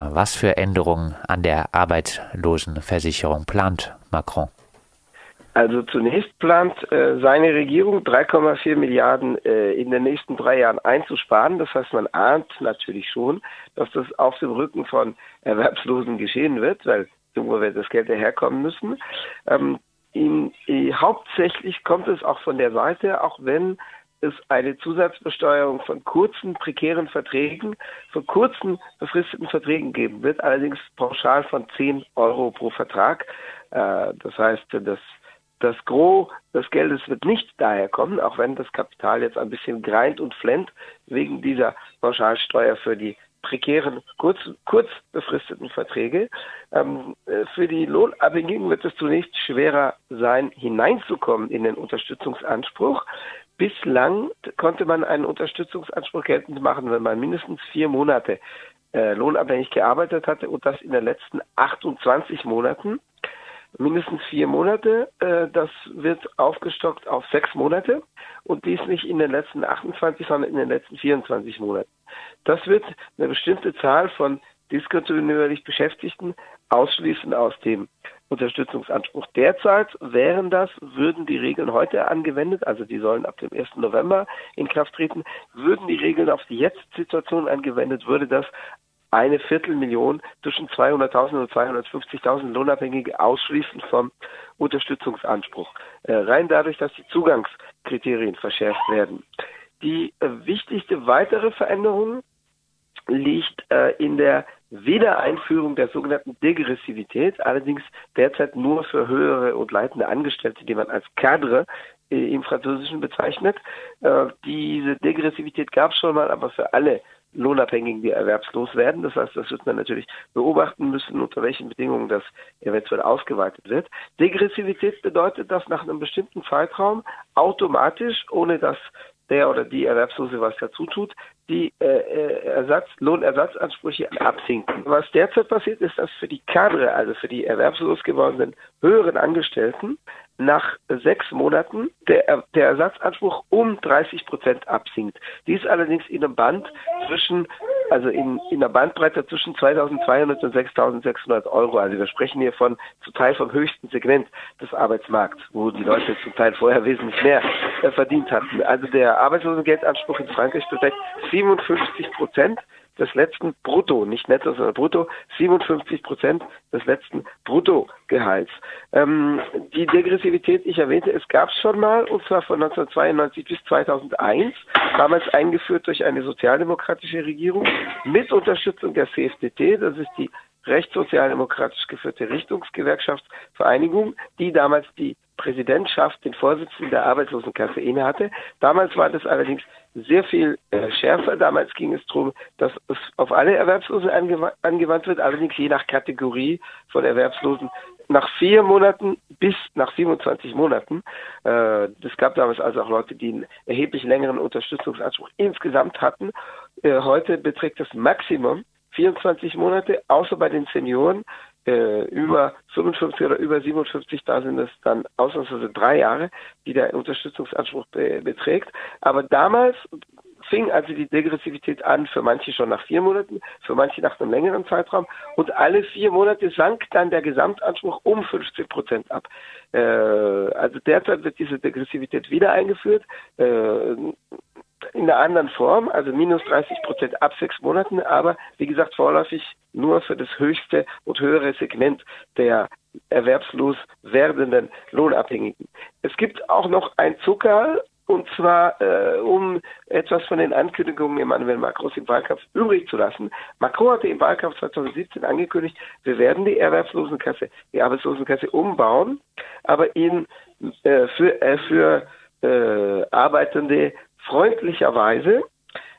Was für Änderungen an der Arbeitslosenversicherung plant Macron? Also zunächst plant äh, seine Regierung 3,4 Milliarden äh, in den nächsten drei Jahren einzusparen. Das heißt, man ahnt natürlich schon, dass das auf dem Rücken von Erwerbslosen geschehen wird, weil irgendwo wird das Geld herkommen müssen. Ähm, in, in, hauptsächlich kommt es auch von der Seite, auch wenn es eine Zusatzbesteuerung von kurzen, prekären Verträgen, von kurzen, befristeten Verträgen geben wird, allerdings pauschal von 10 Euro pro Vertrag. Äh, das heißt, das, das Gros des Geldes wird nicht daher kommen, auch wenn das Kapital jetzt ein bisschen greint und flennt wegen dieser Pauschalsteuer für die prekären, kurz, kurz befristeten Verträge. Ähm, äh, für die Lohnabhängigen wird es zunächst schwerer sein, hineinzukommen in den Unterstützungsanspruch. Bislang konnte man einen Unterstützungsanspruch geltend machen, wenn man mindestens vier Monate äh, lohnabhängig gearbeitet hatte und das in den letzten 28 Monaten. Mindestens vier Monate, äh, das wird aufgestockt auf sechs Monate und dies nicht in den letzten 28, sondern in den letzten 24 Monaten. Das wird eine bestimmte Zahl von diskontinuierlich Beschäftigten ausschließen aus dem Unterstützungsanspruch. Derzeit wären das, würden die Regeln heute angewendet, also die sollen ab dem 1. November in Kraft treten, würden die Regeln auf die Jetzt-Situation angewendet, würde das eine Viertelmillion zwischen 200.000 und 250.000 Lohnabhängige ausschließen vom Unterstützungsanspruch. Äh, rein dadurch, dass die Zugangskriterien verschärft werden. Die äh, wichtigste weitere Veränderung liegt äh, in der Wiedereinführung der sogenannten Degressivität, allerdings derzeit nur für höhere und leitende Angestellte, die man als Cadre äh, im Französischen bezeichnet. Äh, diese Degressivität gab es schon mal, aber für alle Lohnabhängigen, die erwerbslos werden. Das heißt, das wird man natürlich beobachten müssen, unter welchen Bedingungen das eventuell ausgeweitet wird. Degressivität bedeutet, dass nach einem bestimmten Zeitraum automatisch, ohne dass der oder die Erwerbslose was dazu tut, die äh, äh, Ersatz, Lohnersatzansprüche absinken. Was derzeit passiert, ist, dass für die Kadre, also für die erwerbslos gewordenen höheren Angestellten, nach sechs Monaten der, der Ersatzanspruch um 30 Prozent absinkt. Dies allerdings in einem Band zwischen, also in, in einer Bandbreite zwischen 2.200 und 6.600 Euro. Also wir sprechen hier von zum Teil vom höchsten Segment des Arbeitsmarkts, wo die Leute zum Teil vorher wesentlich mehr äh, verdient hatten. Also der Arbeitslosengeldanspruch in Frankreich beträgt 57 Prozent des letzten Brutto, nicht Netto, sondern Brutto, 57 Prozent des letzten Bruttogehalts. Ähm, die Degressivität, ich erwähnte, es gab es schon mal, und zwar von 1992 bis 2001, damals eingeführt durch eine sozialdemokratische Regierung mit Unterstützung der CFDT, das ist die rechtssozialdemokratisch geführte Richtungsgewerkschaftsvereinigung, die damals die Präsidentschaft, den Vorsitzenden der Arbeitslosenkasse innehatte. Damals war das allerdings sehr viel äh, schärfer. Damals ging es darum, dass es auf alle Erwerbslosen angew angewandt wird, allerdings je nach Kategorie von Erwerbslosen nach vier Monaten bis nach 27 Monaten. Äh, das gab damals also auch Leute, die einen erheblich längeren Unterstützungsanspruch insgesamt hatten. Äh, heute beträgt das Maximum 24 Monate, außer bei den Senioren äh, über 55 oder über 57, da sind es dann ausnahmsweise drei Jahre, die der Unterstützungsanspruch be beträgt. Aber damals fing also die Degressivität an, für manche schon nach vier Monaten, für manche nach einem längeren Zeitraum. Und alle vier Monate sank dann der Gesamtanspruch um 50 Prozent ab. Äh, also derzeit wird diese Degressivität wieder eingeführt. Äh, in einer anderen Form, also minus 30 Prozent ab sechs Monaten, aber wie gesagt vorläufig nur für das höchste und höhere Segment der erwerbslos werdenden Lohnabhängigen. Es gibt auch noch ein Zucker, und zwar äh, um etwas von den Ankündigungen Emmanuel Macron im Wahlkampf übrig zu lassen. Macron hatte im Wahlkampf 2017 angekündigt, wir werden die Erwerbslosenkasse, die Arbeitslosenkasse umbauen, aber ihn äh, für, äh, für äh, Arbeitende freundlicherweise,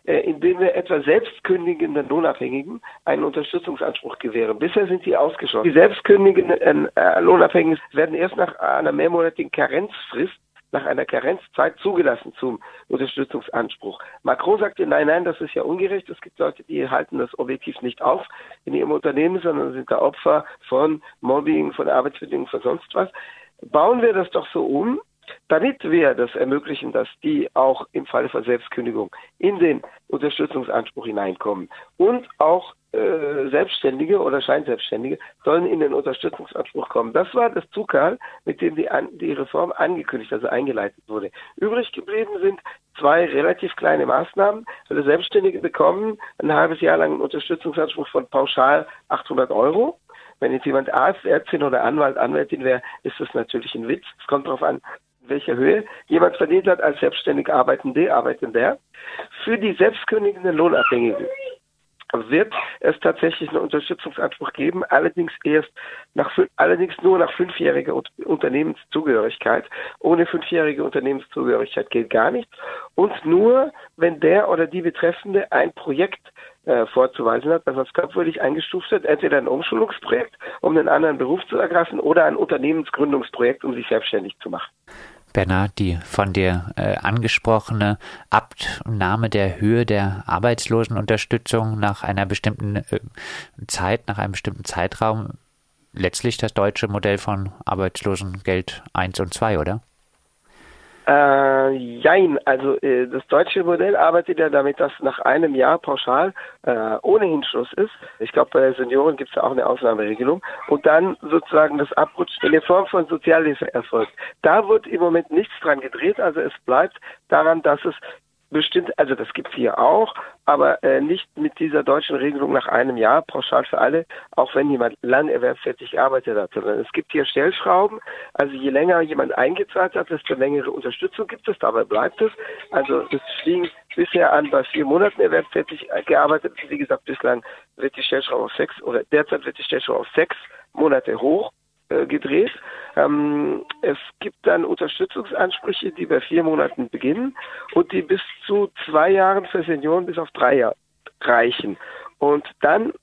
äh, indem wir etwa selbstkündigenden Lohnabhängigen einen Unterstützungsanspruch gewähren. Bisher sind sie ausgeschlossen. Die selbstkündigenden äh, Lohnabhängigen werden erst nach einer mehrmonatigen Karenzfrist nach einer Karenzzeit zugelassen zum Unterstützungsanspruch. Macron sagte, nein, nein, das ist ja ungerecht. Es gibt Leute, die halten das objektiv nicht auf in ihrem Unternehmen, sondern sind da Opfer von Mobbing, von Arbeitsbedingungen, von sonst was. Bauen wir das doch so um, damit wir das ermöglichen, dass die auch im Falle von Selbstkündigung in den Unterstützungsanspruch hineinkommen und auch äh, Selbstständige oder Scheinselbstständige sollen in den Unterstützungsanspruch kommen. Das war das Zugkal, mit dem die, an, die Reform angekündigt, also eingeleitet wurde. Übrig geblieben sind zwei relativ kleine Maßnahmen. Also Selbstständige bekommen ein halbes Jahr lang einen Unterstützungsanspruch von pauschal 800 Euro. Wenn jetzt jemand Arzt, Ärztin oder Anwalt, Anwältin wäre, ist das natürlich ein Witz. Es kommt darauf an, welcher Höhe jemand verdient hat als selbstständig Arbeitende, Arbeitender. Für die selbstkündigenden Lohnabhängigen wird es tatsächlich einen Unterstützungsanspruch geben, allerdings erst nach allerdings nur nach fünfjähriger Unternehmenszugehörigkeit. Ohne fünfjährige Unternehmenszugehörigkeit geht gar nichts und nur wenn der oder die Betreffende ein Projekt äh, vorzuweisen hat, das als glaubwürdig eingestuft wird, entweder ein Umschulungsprojekt, um einen anderen Beruf zu ergreifen, oder ein Unternehmensgründungsprojekt, um sich selbstständig zu machen. Bernhard, die von dir äh, angesprochene Abnahme der Höhe der Arbeitslosenunterstützung nach einer bestimmten äh, Zeit, nach einem bestimmten Zeitraum, letztlich das deutsche Modell von Arbeitslosengeld 1 und 2, oder? Äh, jein, also äh, das deutsche Modell arbeitet ja damit, dass nach einem Jahr pauschal äh, ohnehin Schluss ist. Ich glaube, bei Senioren gibt es ja auch eine Ausnahmeregelung. Und dann sozusagen das Abrutschen in Form von Sozialhilfe erfolgt. Da wird im Moment nichts dran gedreht, also es bleibt daran, dass es bestimmt, also das gibt es hier auch, aber äh, nicht mit dieser deutschen Regelung nach einem Jahr pauschal für alle, auch wenn jemand lang erwerbstätig gearbeitet hat, sondern es gibt hier Stellschrauben. Also je länger jemand eingezahlt hat, desto längere Unterstützung gibt es, dabei bleibt es. Also es fing bisher an bei vier Monaten erwerbstätig gearbeitet. Wie gesagt, bislang wird die Stellschraube auf sechs oder derzeit wird die Stellschraube auf sechs Monate hoch äh, gedreht. Ähm, es gibt dann Unterstützungsansprüche, die bei vier Monaten beginnen und die bis zu zwei Jahren für Senioren bis auf drei Jahre reichen. Und dann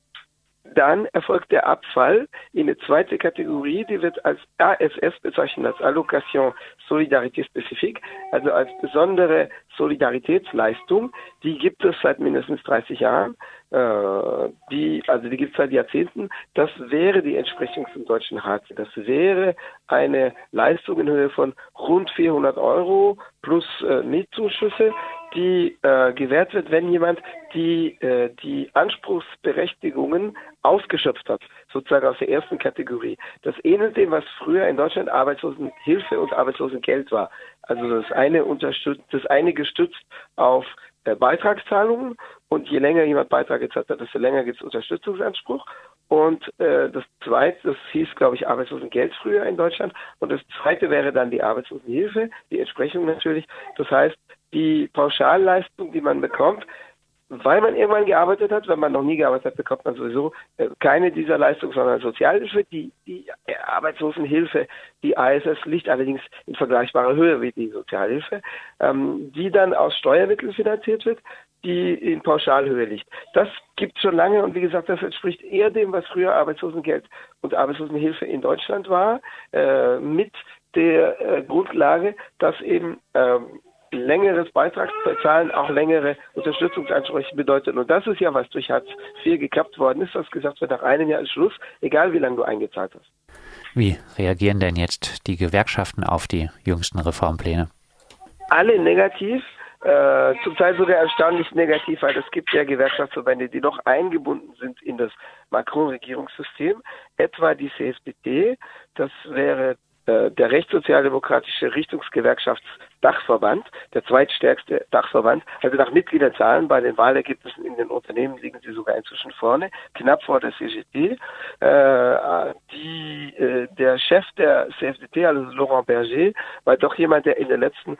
dann erfolgt der Abfall in eine zweite Kategorie, die wird als ASS bezeichnet, als Allokation Solidarité Spécifique, also als besondere Solidaritätsleistung. Die gibt es seit mindestens 30 Jahren. Äh, die, also die gibt es seit Jahrzehnten. Das wäre die Entsprechung zum deutschen Hartz. Das wäre eine Leistung in Höhe von rund 400 Euro plus äh, Mietzuschüsse, die äh, gewährt wird, wenn jemand die, äh, die Anspruchsberechtigungen ausgeschöpft hat, sozusagen aus der ersten Kategorie. Das ähnelt dem, was früher in Deutschland Arbeitslosenhilfe und Arbeitslosengeld war. Also das eine unterstützt, das eine gestützt auf äh, Beitragszahlungen und je länger jemand Beitrag gezahlt hat, desto länger gibt es Unterstützungsanspruch. Und äh, das zweite, das hieß, glaube ich, Arbeitslosengeld früher in Deutschland. Und das zweite wäre dann die Arbeitslosenhilfe, die Entsprechung natürlich. Das heißt, die Pauschalleistung, die man bekommt, weil man irgendwann gearbeitet hat, wenn man noch nie gearbeitet hat, bekommt man sowieso äh, keine dieser Leistungen, sondern Sozialhilfe. Die, die Arbeitslosenhilfe, die ISS liegt allerdings in vergleichbarer Höhe wie die Sozialhilfe, ähm, die dann aus Steuermitteln finanziert wird, die in Pauschalhöhe liegt. Das gibt es schon lange und wie gesagt, das entspricht eher dem, was früher Arbeitslosengeld und Arbeitslosenhilfe in Deutschland war, äh, mit der äh, Grundlage, dass eben ähm, längeres Beitragsbezahlen auch längere Unterstützungsansprüche bedeutet. Und das ist ja, was durch Hartz IV gekappt worden ist, dass gesagt wird, nach einem Jahr ist Schluss, egal wie lange du eingezahlt hast. Wie reagieren denn jetzt die Gewerkschaften auf die jüngsten Reformpläne? Alle negativ. Äh, zum Teil sogar erstaunlich negativ, weil es gibt ja Gewerkschaftsverbände, die noch eingebunden sind in das Macron-Regierungssystem, etwa die CSPT, das wäre der rechtssozialdemokratische Richtungsgewerkschaftsdachverband, der zweitstärkste Dachverband, also nach Mitgliederzahlen bei den Wahlergebnissen in den Unternehmen liegen sie sogar inzwischen vorne, knapp vor der CGT. Äh, die, äh, der Chef der CFDT, also Laurent Berger, war doch jemand, der in den letzten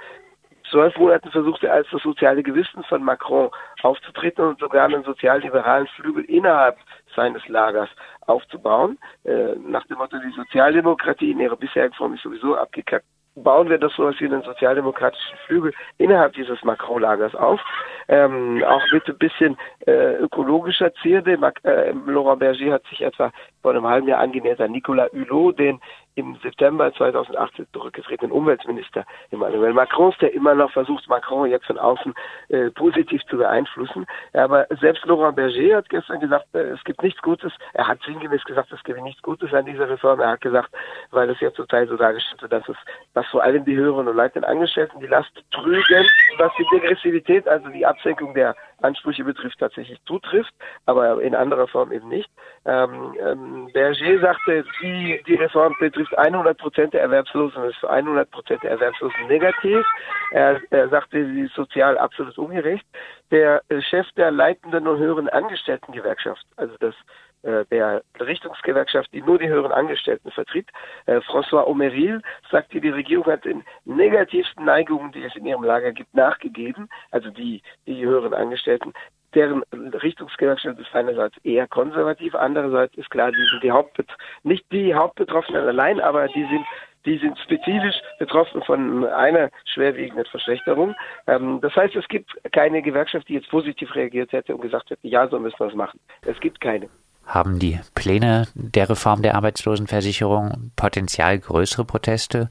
zwölf Monaten versuchte, als das soziale Gewissen von Macron aufzutreten und sogar einen sozialliberalen Flügel innerhalb seines Lagers aufzubauen. Äh, nach dem Motto, die Sozialdemokratie in ihrer bisherigen Form ist sowieso abgekackt. Bauen wir das so wie einen sozialdemokratischen Flügel innerhalb dieses Macron-Lagers auf, ähm, auch mit ein bisschen äh, ökologischer Zierde. Mac äh, Laurent Berger hat sich etwa vor einem halben Jahr angenähert an Nicolas Hulot, den im September 2018 zurückgetretenen Umweltminister Emmanuel Macron, der immer noch versucht, Macron jetzt von außen äh, positiv zu beeinflussen. Aber selbst Laurent Berger hat gestern gesagt, äh, es gibt nichts Gutes. Er hat sinngemäß gesagt, es gibt nichts Gutes an dieser Reform. Er hat gesagt, weil es ja zum Teil so dargestellt wird, dass es, dass vor allem die höheren und leitenden Angestellten die Last trügen, was die Degressivität, also die Absenkung der Ansprüche betrifft, tatsächlich zutrifft, aber in anderer Form eben nicht. Ähm, ähm, Berger sagte, die, die Reform betrifft 100 Prozent der Erwerbslosen ist für 100 Prozent der Erwerbslosen negativ. Er, er sagte, sie ist sozial absolut ungerecht. Der äh, Chef der leitenden und höheren Angestelltengewerkschaft, also das äh, der Richtungsgewerkschaft, die nur die höheren Angestellten vertritt. Äh, François Omeril sagte, die Regierung hat den negativsten Neigungen, die es in ihrem Lager gibt, nachgegeben, also die, die höheren Angestellten. Deren Richtungsgewerkschaft ist einerseits eher konservativ, andererseits ist klar, die sind die Hauptbet nicht die Hauptbetroffenen allein, aber die sind die sind spezifisch betroffen von einer schwerwiegenden Verschlechterung. Ähm, das heißt, es gibt keine Gewerkschaft, die jetzt positiv reagiert hätte und gesagt hätte, ja, so müssen wir es machen. Es gibt keine haben die Pläne der Reform der Arbeitslosenversicherung Potenzial, größere Proteste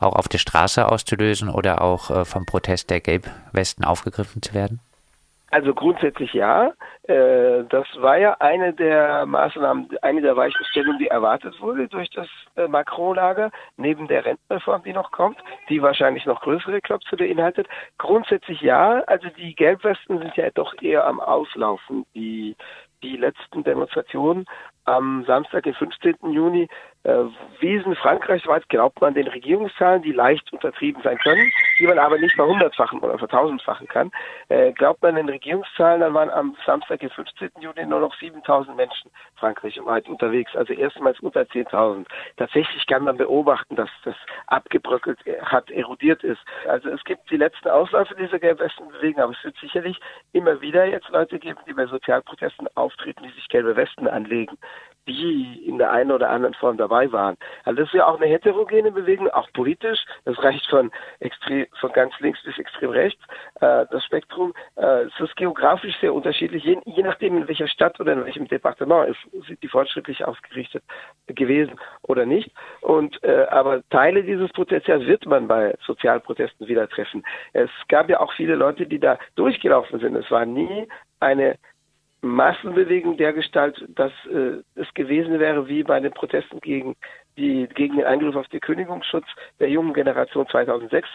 auch auf der Straße auszulösen oder auch äh, vom Protest der Gelbwesten aufgegriffen zu werden? Also grundsätzlich ja. Äh, das war ja eine der Maßnahmen, eine der Weichenstellungen, die erwartet wurde durch das äh, Macron-Lager, neben der Rentenreform, die noch kommt, die wahrscheinlich noch größere Klopse beinhaltet. Grundsätzlich ja. Also die Gelbwesten sind ja doch eher am Auslaufen. Die die letzten Demonstrationen am Samstag, den 15. Juni, äh, wiesen frankreichweit, glaubt man, den Regierungszahlen, die leicht untertrieben sein können, die man aber nicht verhundertfachen oder vertausendfachen kann. Äh, glaubt man den Regierungszahlen, dann waren am Samstag, den 15. Juni, nur noch 7000 Menschen frankreichweit unterwegs, also erstmals unter 10.000. Tatsächlich kann man beobachten, dass das abgebröckelt hat, erodiert ist. Also es gibt die letzten Ausläufe dieser Gelbwestenbewegung, aber es wird sicherlich immer wieder jetzt Leute geben, die bei Sozialprotesten auftreten, die sich gelbe Westen anlegen die in der einen oder anderen Form dabei waren. Also das ist ja auch eine heterogene Bewegung, auch politisch. Das reicht von extrem, von ganz links bis extrem rechts. Äh, das Spektrum äh, es ist geografisch sehr unterschiedlich. Je, je, nachdem, in welcher Stadt oder in welchem Departement ist, sind die fortschrittlich ausgerichtet gewesen oder nicht. Und äh, aber Teile dieses Potenzials wird man bei Sozialprotesten wieder treffen. Es gab ja auch viele Leute, die da durchgelaufen sind. Es war nie eine Massenbewegung der Gestalt, dass äh, es gewesen wäre wie bei den Protesten gegen die gegen den Eingriff auf den Kündigungsschutz der jungen Generation 2006,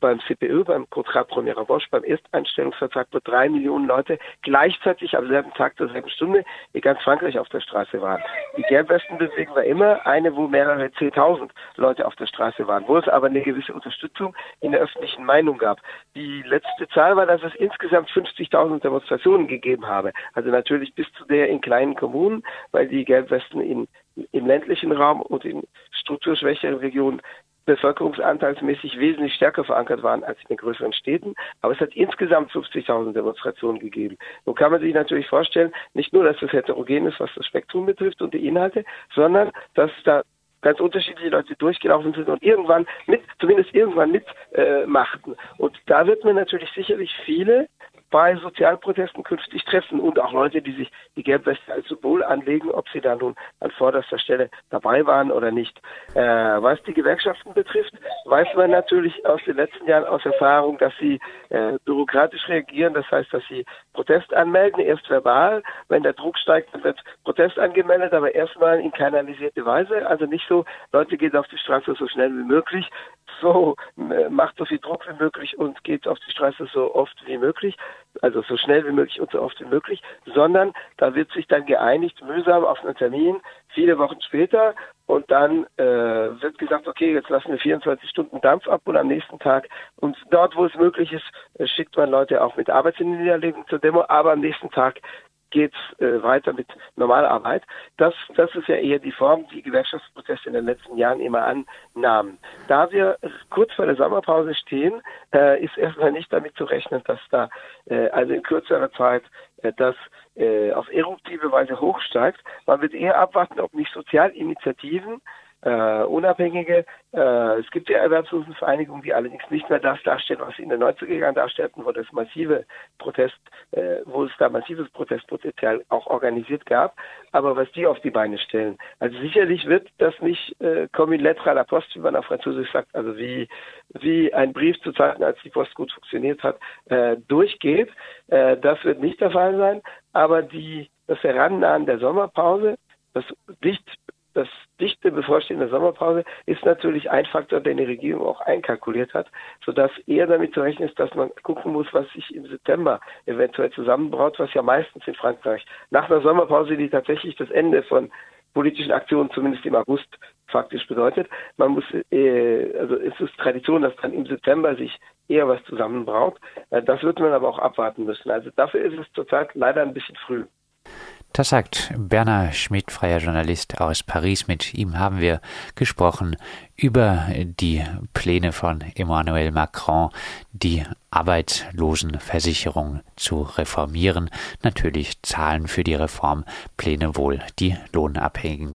beim CPÖ, beim Contrat Premier Bosch, beim Ersteinstellungsvertrag, wo drei Millionen Leute gleichzeitig am selben Tag zur selben Stunde in ganz Frankreich auf der Straße waren. Die Gelbwestenbewegung war immer eine, wo mehrere zehntausend Leute auf der Straße waren, wo es aber eine gewisse Unterstützung in der öffentlichen Meinung gab. Die letzte Zahl war, dass es insgesamt 50.000 Demonstrationen gegeben habe. Also natürlich bis zu der in kleinen Kommunen, weil die Gelbwesten in, im ländlichen Raum und in strukturschwächeren Regionen bevölkerungsanteilsmäßig wesentlich stärker verankert waren als in den größeren Städten. Aber es hat insgesamt 50.000 Demonstrationen gegeben. Nun kann man sich natürlich vorstellen, nicht nur, dass das heterogen ist, was das Spektrum betrifft und die Inhalte, sondern dass da ganz unterschiedliche Leute durchgelaufen sind und irgendwann mit, zumindest irgendwann mitmachten. Äh, und da wird man natürlich sicherlich viele bei Sozialprotesten künftig treffen und auch Leute, die sich die Gelbweste als Symbol anlegen, ob sie da nun an vorderster Stelle dabei waren oder nicht. Äh, was die Gewerkschaften betrifft, weiß man natürlich aus den letzten Jahren aus Erfahrung, dass sie äh, bürokratisch reagieren. Das heißt, dass sie Protest anmelden, erst verbal. Wenn der Druck steigt, dann wird Protest angemeldet, aber erstmal in kanalisierte Weise. Also nicht so, Leute gehen auf die Straße so schnell wie möglich, so äh, macht so viel Druck wie möglich und geht auf die Straße so oft wie möglich, also so schnell wie möglich und so oft wie möglich, sondern da wird sich dann geeinigt, mühsam auf einen Termin, viele Wochen später und dann äh, wird gesagt, okay, jetzt lassen wir 24 Stunden Dampf ab und am nächsten Tag und dort, wo es möglich ist, äh, schickt man Leute auch mit Arbeitsniederlegung zur Demo, aber am nächsten Tag geht es äh, weiter mit Normalarbeit. Das, das ist ja eher die Form, die Gewerkschaftsproteste in den letzten Jahren immer annahmen. Da wir kurz vor der Sommerpause stehen, äh, ist erstmal nicht damit zu rechnen, dass da äh, also in kürzerer Zeit äh, das äh, auf eruptive Weise hochsteigt. Man wird eher abwarten, ob nicht Sozialinitiativen äh, Unabhängige. Äh, es gibt ja Erwerbslosenvereinigungen, die allerdings nicht mehr das darstellen, was sie in den 90er Jahren darstellten, wo das massive Protest, äh, wo es da massives Protestpotenzial auch organisiert gab, aber was die auf die Beine stellen. Also sicherlich wird das nicht äh, comme une lettre à la poste, wie man auf Französisch sagt, also wie, wie ein Brief zu Zeiten, als die Post gut funktioniert hat, äh, durchgeht. Äh, das wird nicht der Fall sein, aber die, das Herannahen der Sommerpause, das dicht das dichte bevorstehende Sommerpause ist natürlich ein Faktor, den die Regierung auch einkalkuliert hat, sodass eher damit zu rechnen ist, dass man gucken muss, was sich im September eventuell zusammenbraut, was ja meistens in Frankreich nach einer Sommerpause, die tatsächlich das Ende von politischen Aktionen zumindest im August faktisch bedeutet. Man muss, äh, also es ist Tradition, dass dann im September sich eher was zusammenbraut. Äh, das wird man aber auch abwarten müssen. Also dafür ist es zurzeit leider ein bisschen früh. Das sagt Bernhard Schmidt, freier Journalist aus Paris. Mit ihm haben wir gesprochen über die Pläne von Emmanuel Macron, die Arbeitslosenversicherung zu reformieren. Natürlich zahlen für die Reformpläne wohl die Lohnabhängigen.